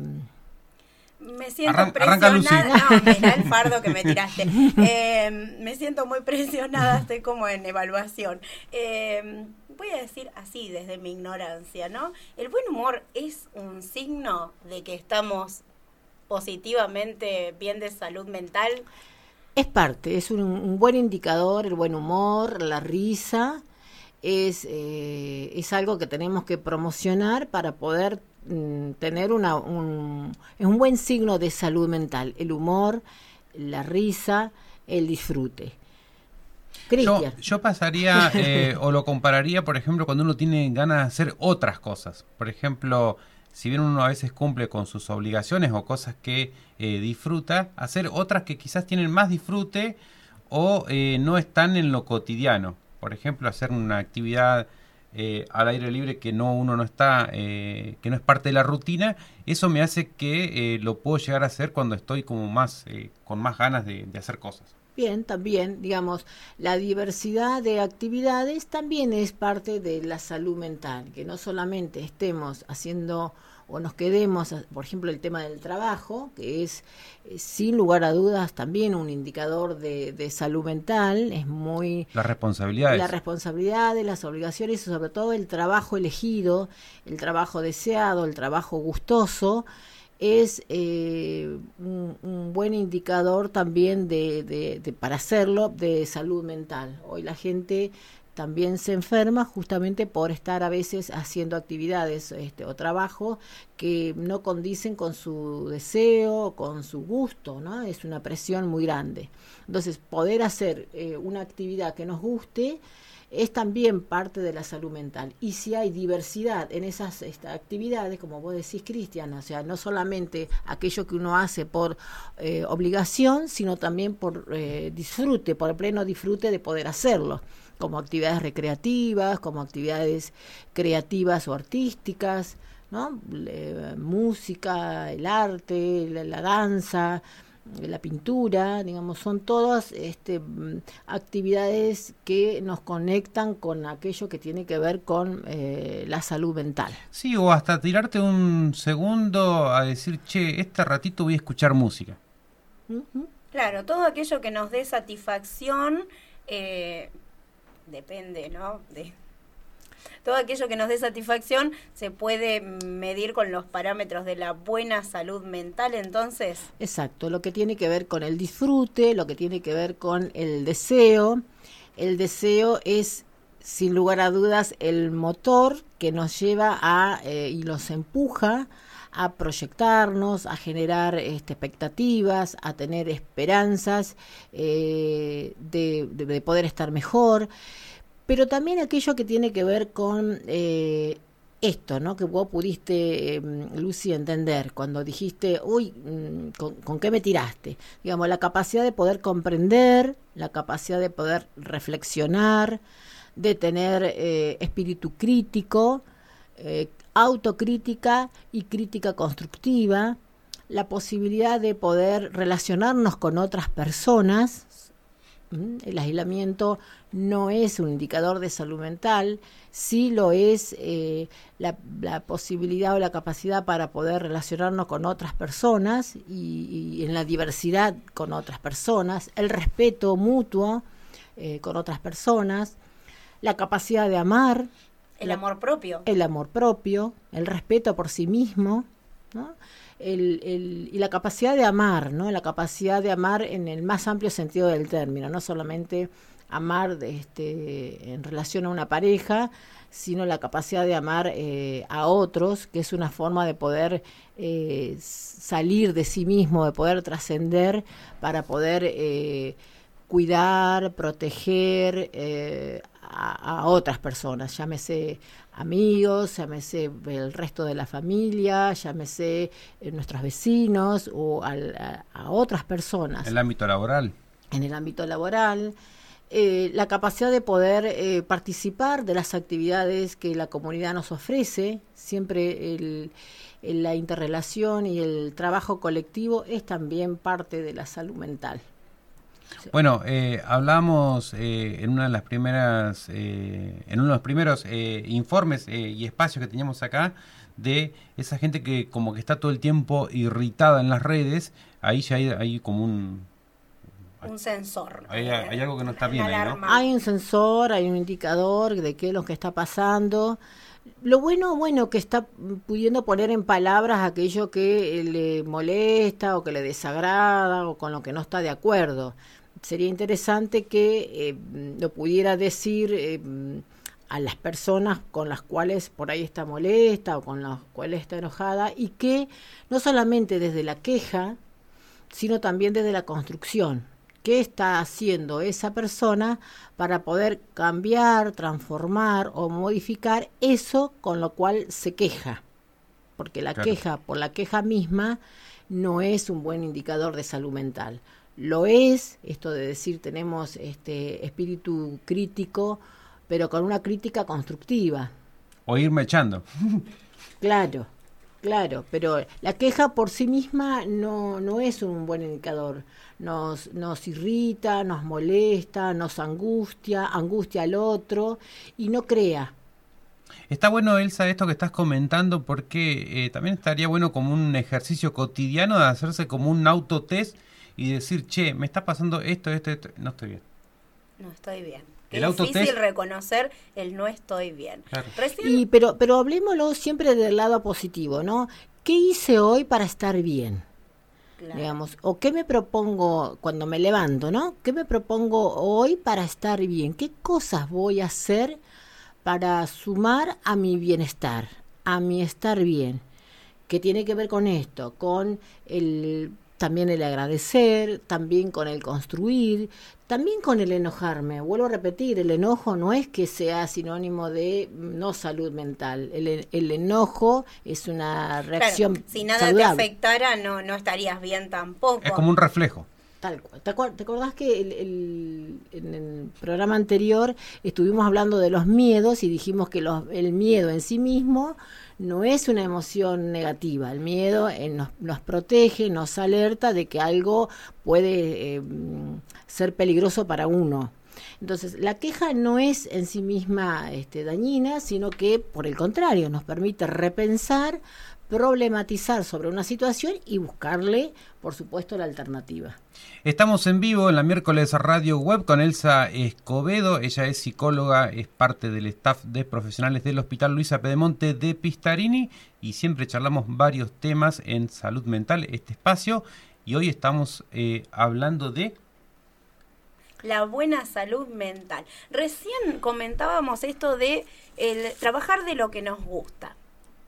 Me siento Arran- arranca Lucy. presionada. No, mirá el fardo que me tiraste. Eh, me siento muy presionada, estoy como en evaluación. Eh, voy a decir así, desde mi ignorancia, ¿no? El buen humor es un signo de que estamos positivamente bien de salud mental. Es parte, es un, un buen indicador, el buen humor, la risa, es, eh, es algo que tenemos que promocionar para poder mm, tener una, un, es un buen signo de salud mental, el humor, la risa, el disfrute. Yo, Cristian. yo pasaría eh, o lo compararía, por ejemplo, cuando uno tiene ganas de hacer otras cosas. Por ejemplo, si bien uno a veces cumple con sus obligaciones o cosas que eh, disfruta, hacer otras que quizás tienen más disfrute o eh, no están en lo cotidiano. Por ejemplo, hacer una actividad eh, al aire libre que no uno no está, eh, que no es parte de la rutina, eso me hace que eh, lo puedo llegar a hacer cuando estoy como más, eh, con más ganas de, de hacer cosas. Bien, también, digamos, la diversidad de actividades también es parte de la salud mental, que no solamente estemos haciendo o nos quedemos, por ejemplo, el tema del trabajo, que es eh, sin lugar a dudas también un indicador de, de salud mental, es muy... Las responsabilidades. Las responsabilidades, las obligaciones y sobre todo el trabajo elegido, el trabajo deseado, el trabajo gustoso, es eh, un, un buen indicador también de, de- de- para hacerlo de salud mental. Hoy la gente también se enferma justamente por estar a veces haciendo actividades este, o trabajo que no condicen con su deseo, con su gusto, ¿no? Es una presión muy grande. Entonces, poder hacer eh, una actividad que nos guste es también parte de la salud mental. Y si hay diversidad en esas actividades, como vos decís, Cristian, o sea, no solamente aquello que uno hace por eh, obligación, sino también por eh, disfrute, por el pleno disfrute de poder hacerlo, como actividades recreativas, como actividades creativas o artísticas, ¿no? Le- música, el arte, la, la danza, la pintura, digamos, son todas este, actividades que nos conectan con aquello que tiene que ver con eh, la salud mental. Sí, o hasta tirarte un segundo a decir, che, este ratito voy a escuchar música. Claro, todo aquello que nos dé satisfacción eh, depende, ¿no? De, todo aquello que nos dé satisfacción se puede medir con los parámetros de la buena salud mental, entonces. Exacto, lo que tiene que ver con el disfrute, lo que tiene que ver con el deseo. El deseo es, sin lugar a dudas, el motor que nos lleva a eh, y nos empuja a proyectarnos, a generar este, expectativas, a tener esperanzas eh, de, de- de poder estar mejor, pero también aquello que tiene que ver con eh, esto, ¿no? Que vos pudiste, eh, Lucy, entender cuando dijiste, uy, mm, ¿con, qué me tiraste? Digamos, la capacidad de poder comprender, la capacidad de poder reflexionar, de tener eh, espíritu crítico, autocrítica y crítica constructiva, la posibilidad de poder relacionarnos con otras personas. ¿m? El aislamiento no es un indicador de salud mental, sí lo es eh, la, posibilidad o la capacidad para poder relacionarnos con otras personas y, y en la diversidad con otras personas, el respeto mutuo eh, con otras personas, la capacidad de amar, El amor propio. el amor propio, el respeto por sí mismo, ¿no? El- el- y la capacidad de amar, ¿no? La capacidad de amar en el más amplio sentido del término, no solamente amar de este, en relación a una pareja, sino la capacidad de amar eh, a otros, que es una forma de poder eh, salir de sí mismo, de poder trascender para poder eh, cuidar, proteger eh, a, a otras personas, llámese amigos, llámese el resto de la familia, llámese eh, nuestros vecinos o al- a, a otras personas El ámbito laboral. en el ámbito laboral, eh, la capacidad de poder eh, participar de las actividades que la comunidad nos ofrece, siempre el- el- la interrelación y el trabajo colectivo es también parte de la salud mental. Bueno, eh, hablamos eh, en una de las primeras, eh, en uno de los primeros eh, informes eh, y espacios que teníamos acá de esa gente que como que está todo el tiempo irritada en las redes. Ahí ya hay, hay como un, Un sensor. ¿no? hay, hay algo que no está bien ahí, ¿no? Hay un sensor, hay un indicador de qué es lo que está pasando. Lo bueno, bueno, que está pudiendo poner en palabras aquello que le molesta o que le desagrada o con lo que no está de acuerdo. Sería interesante que eh, lo pudiera decir eh, a las personas con las cuales por ahí está molesta o con las cuales está enojada y que no solamente desde la queja, sino también desde la construcción. ¿Qué está haciendo esa persona para poder cambiar, transformar o modificar eso con lo cual se queja? porque la Claro. queja por la queja misma no es un buen indicador de salud mental. Lo es, esto de decir tenemos este espíritu crítico, pero con una crítica constructiva. O irme echando. Claro, claro, pero la queja por sí misma no, no es un buen indicador. Nos, nos irrita, nos molesta, nos angustia, angustia al otro y no crea. Está bueno, Elsa, esto que estás comentando, porque eh, también estaría bueno como un ejercicio cotidiano de hacerse como un autotest y decir, che, me está pasando esto, esto, esto, no estoy bien. No estoy bien. El es difícil reconocer el no estoy bien. Recién Y, pero, pero hablemoslo siempre del lado positivo, ¿no? ¿Qué hice hoy para estar bien? Digamos, o qué me propongo cuando me levanto, ¿no? ¿Qué me propongo hoy para estar bien? ¿Qué cosas voy a hacer para sumar a mi bienestar, a mi estar bien? ¿Qué tiene que ver con esto? Con el también el agradecer, también con el construir, también con el enojarme. Vuelvo a repetir, el enojo no es que sea sinónimo de no salud mental. El, el enojo es una claro, reacción si nada saludable. te afectara, no, no estarías bien tampoco. Es como un reflejo. Tal cual. ¿Te, acordás que el- en el programa anterior estuvimos hablando de los miedos y dijimos que el miedo en sí mismo no es una emoción negativa? El miedo eh, nos, nos protege, nos alerta de que algo puede eh, ser peligroso para uno. Entonces, la queja no es en sí misma este, dañina, sino que, por el contrario, nos permite repensar, problematizar sobre una situación y buscarle, por supuesto, la alternativa. Estamos en vivo en la miércoles radio web con Elsa Escobedo. Ella es psicóloga, es parte del staff de profesionales del Hospital Luisa Pedemonte de Pistarini y siempre charlamos varios temas en salud mental, este espacio. Y hoy estamos eh, hablando de la buena salud mental. Recién comentábamos esto de el trabajar de lo que nos gusta.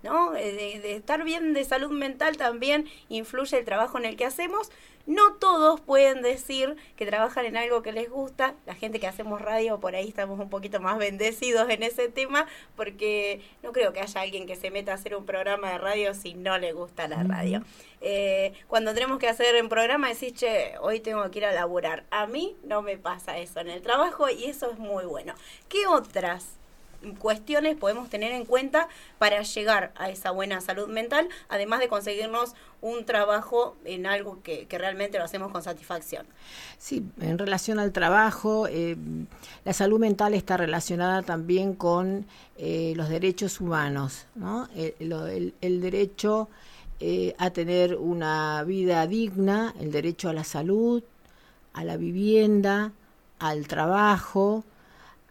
¿No? Eh, De, de estar bien de salud mental también influye el trabajo en el que hacemos. No todos pueden decir que trabajan en algo que les gusta. La gente que hacemos radio por ahí estamos un poquito más bendecidos en ese tema porque no creo que haya alguien que se meta a hacer un programa de radio si no le gusta la radio. Eh, cuando tenemos que hacer un programa decís, che, hoy tengo que ir a laburar. A mí no me pasa eso en el trabajo y eso es muy bueno. ¿Qué otras cuestiones podemos tener en cuenta para llegar a esa buena salud mental, además de conseguirnos un trabajo en algo que, realmente lo hacemos con satisfacción? Sí, en relación al trabajo, eh, la salud mental está relacionada también con eh, los derechos humanos, ¿no? El- el derecho eh, a tener una vida digna, el derecho a la salud, a la vivienda, al trabajo,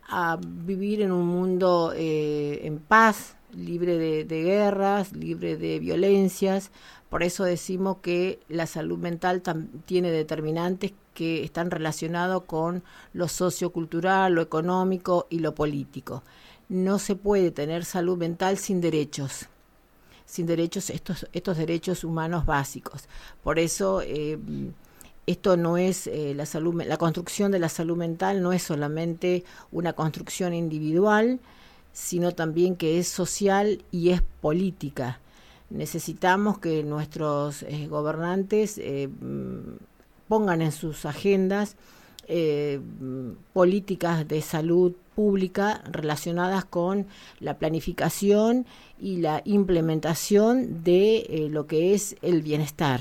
a vivir en un mundo eh, en paz, libre de, guerras, libre de violencias. Por eso decimos que la salud mental tiene determinantes que están relacionados con lo sociocultural, lo económico y lo político. No se puede tener salud mental sin derechos sin derechos, estos, estos derechos humanos básicos. Por eso, eh, esto no es eh, la salud, la construcción de la salud mental no es solamente una construcción individual, sino también que es social y es política. Necesitamos que nuestros eh, gobernantes eh, mm, pongan en sus agendas mm, políticas de salud pública relacionadas con la planificación y la implementación de lo que es el bienestar.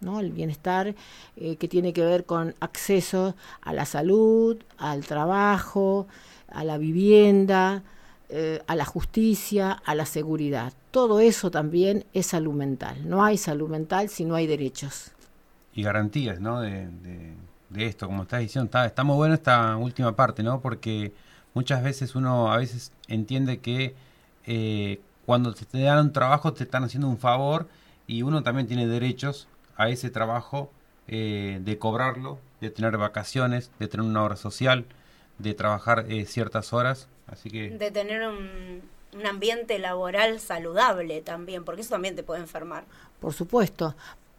¿No? El bienestar eh, que tiene que ver con acceso a la salud, al trabajo, a la vivienda, eh, a la justicia, a la seguridad. Todo eso también es salud mental. No hay salud mental si no hay derechos. y garantías, ¿no? De, esto, como estás diciendo, está, está muy buena esta última parte, ¿no? Porque muchas veces uno a veces entiende que eh, cuando te dan un trabajo te están haciendo un favor y uno también tiene derechos a ese trabajo eh, de cobrarlo, de tener vacaciones, de tener una hora social, de trabajar eh, ciertas horas, así que De tener un, un ambiente laboral saludable también, porque eso también te puede enfermar. Por supuesto.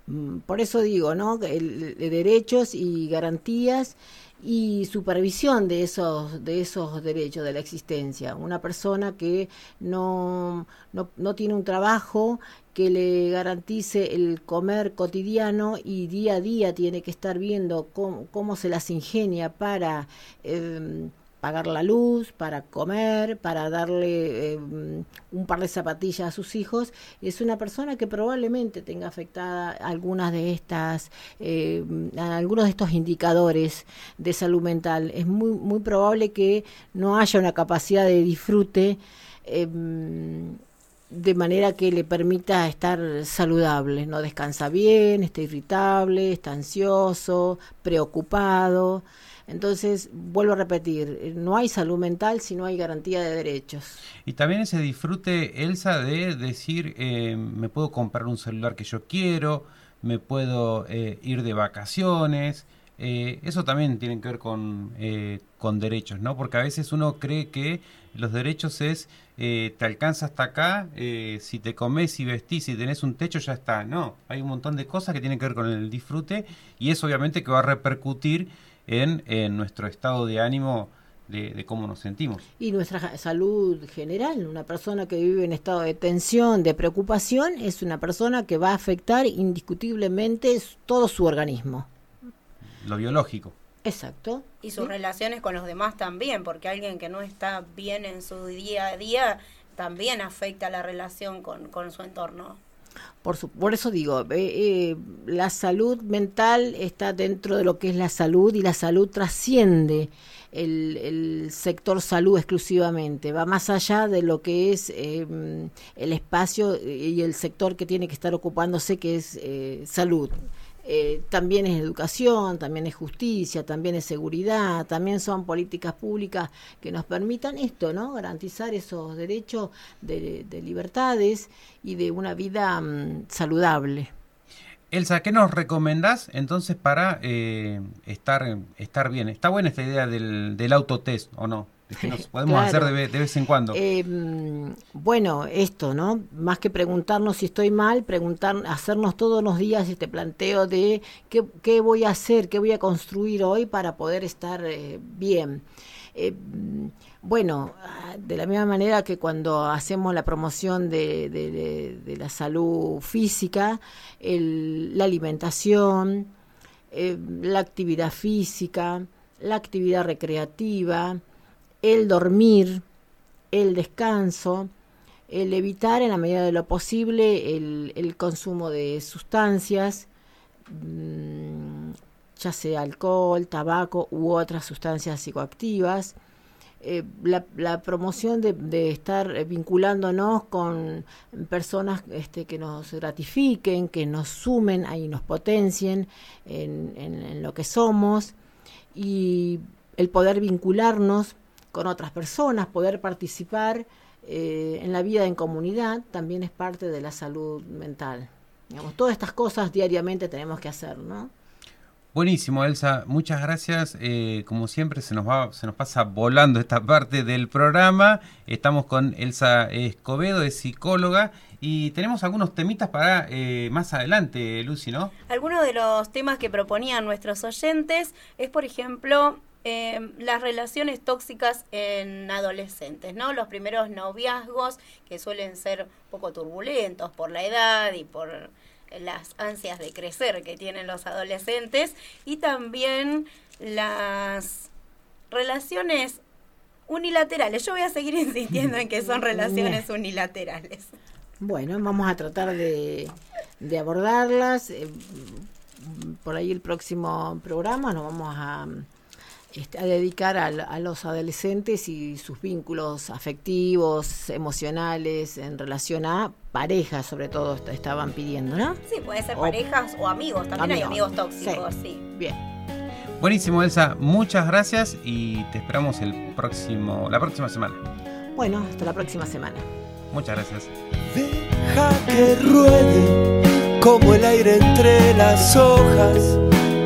Mm, Por eso digo, ¿no? El- de derechos y garantías y supervisión de esos de esos derechos de la existencia. Una persona que no, no, no tiene un trabajo que le garantice el comer cotidiano y día a día tiene que estar viendo cómo, cómo se las ingenia para eh, pagar la luz, para comer, para darle eh, un par de zapatillas a sus hijos, es una persona que probablemente tenga afectada algunas de estas, eh, algunos de estos indicadores de salud mental. Es muy, muy probable que no haya una capacidad de disfrute. eh, de manera que le permita estar saludable, no descansa bien, está irritable, está ansioso, preocupado. Entonces, vuelvo a repetir, no hay salud mental si no hay garantía de derechos. Y también ese disfrute, Elsa, de decir, eh, me puedo comprar un celular que yo quiero, me puedo eh, ir de vacaciones. eh, eso también tiene que ver con, eh, con derechos, ¿no? Porque a veces uno cree que los derechos es, te alcanza hasta acá, si te comes y vestís, si tenés un techo, ya está. No, hay un montón de cosas que tienen que ver con el disfrute y eso obviamente que va a repercutir en, en nuestro estado de ánimo de, de cómo nos sentimos. Y nuestra salud general, una persona que vive en estado de tensión, de preocupación, es una persona que va a afectar indiscutiblemente todo su organismo. Lo biológico. Exacto. Y sus relaciones con los demás también, porque alguien que no está bien en su día a día también afecta la relación con, con su entorno. Por, su- por eso digo, eh, eh, la salud mental está dentro de lo que es la salud y la salud trasciende el, sector salud exclusivamente, va más allá de lo que es eh, el espacio y el sector que tiene que estar ocupándose, que es eh, salud. Eh, también es educación, también es justicia, también es seguridad, también son políticas públicas que nos permitan esto, ¿no? Garantizar esos derechos de, de libertades y de una vida mm, saludable. Elsa, ¿qué nos recomendás entonces para eh, estar, estar bien? ¿Está buena esta idea del, del autotest o no? Que nos podemos Claro. hacer de, ve- de vez en cuando. Eh, mm, bueno, esto, ¿no? Más que preguntarnos si estoy mal, preguntar, hacernos todos los días este planteo de qué, qué voy a hacer, qué voy a construir hoy para poder estar eh, bien. Eh, mm, bueno, de la misma manera que cuando hacemos la promoción de, de- de- de la salud física, el- la alimentación, eh, la actividad física, la actividad recreativa, el dormir, el descanso, el evitar en la medida de lo posible el, consumo de sustancias, mm, ya sea alcohol, tabaco u otras sustancias psicoactivas, eh, la, promoción de, estar vinculándonos con personas este, que nos gratifiquen, que nos sumen y nos potencien en, en- en lo que somos. Y el poder vincularnos con otras personas, poder participar eh, en la vida en comunidad también es parte de la salud mental. Digamos, todas estas cosas diariamente tenemos que hacer, ¿no? Buenísimo, Elsa. Muchas gracias. Eh, como siempre, se nos va, se nos pasa volando esta parte del programa. Estamos con Elsa Escobedo, es psicóloga, y tenemos algunos temitas para eh, más adelante, Lucy, ¿no? Algunos de los temas que proponían nuestros oyentes es, por ejemplo, eh, las relaciones tóxicas en adolescentes, ¿no? Los primeros noviazgos que suelen ser un poco turbulentos por la edad y por las ansias de crecer que tienen los adolescentes y también las relaciones unilaterales. Yo voy a seguir insistiendo en que son relaciones unilaterales. Bueno, vamos a tratar de, de abordarlas. eh, por ahí el próximo programa nos vamos a, este, a dedicar a, los adolescentes y sus vínculos afectivos, emocionales, en relación a parejas, sobre todo, est- estaban pidiendo, ¿no? Sí, puede ser O- parejas o amigos. También hay Amigos, amigos tóxicos, sí. Bien. Buenísimo, Elsa. Muchas gracias y te esperamos el próximo, la próxima semana. Bueno, hasta la próxima semana. Muchas gracias. Deja que ruede como el aire entre las hojas.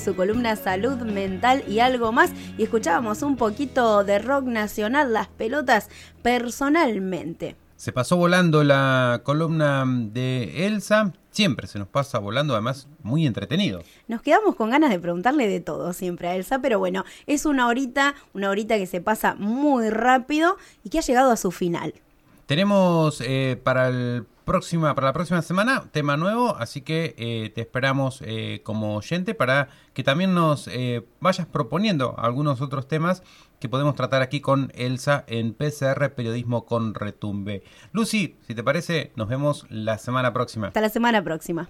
Su columna Salud Mental y algo más. Y escuchábamos un poquito de rock nacional, las pelotas personalmente. Se pasó volando la columna de Elsa. Siempre se nos pasa volando, además muy entretenido. Nos quedamos con ganas de preguntarle de todo siempre a Elsa, pero bueno, es una horita, una horita que se pasa muy rápido y que ha llegado a su final. Tenemos eh, para, el próxima, para la próxima semana tema nuevo, así que eh, te esperamos eh, como oyente para que también nos eh, vayas proponiendo algunos otros temas que podemos tratar aquí con Elsa en PCR Periodismo con Retumbe. Lucy, si te parece, nos vemos la semana próxima. Hasta la semana próxima.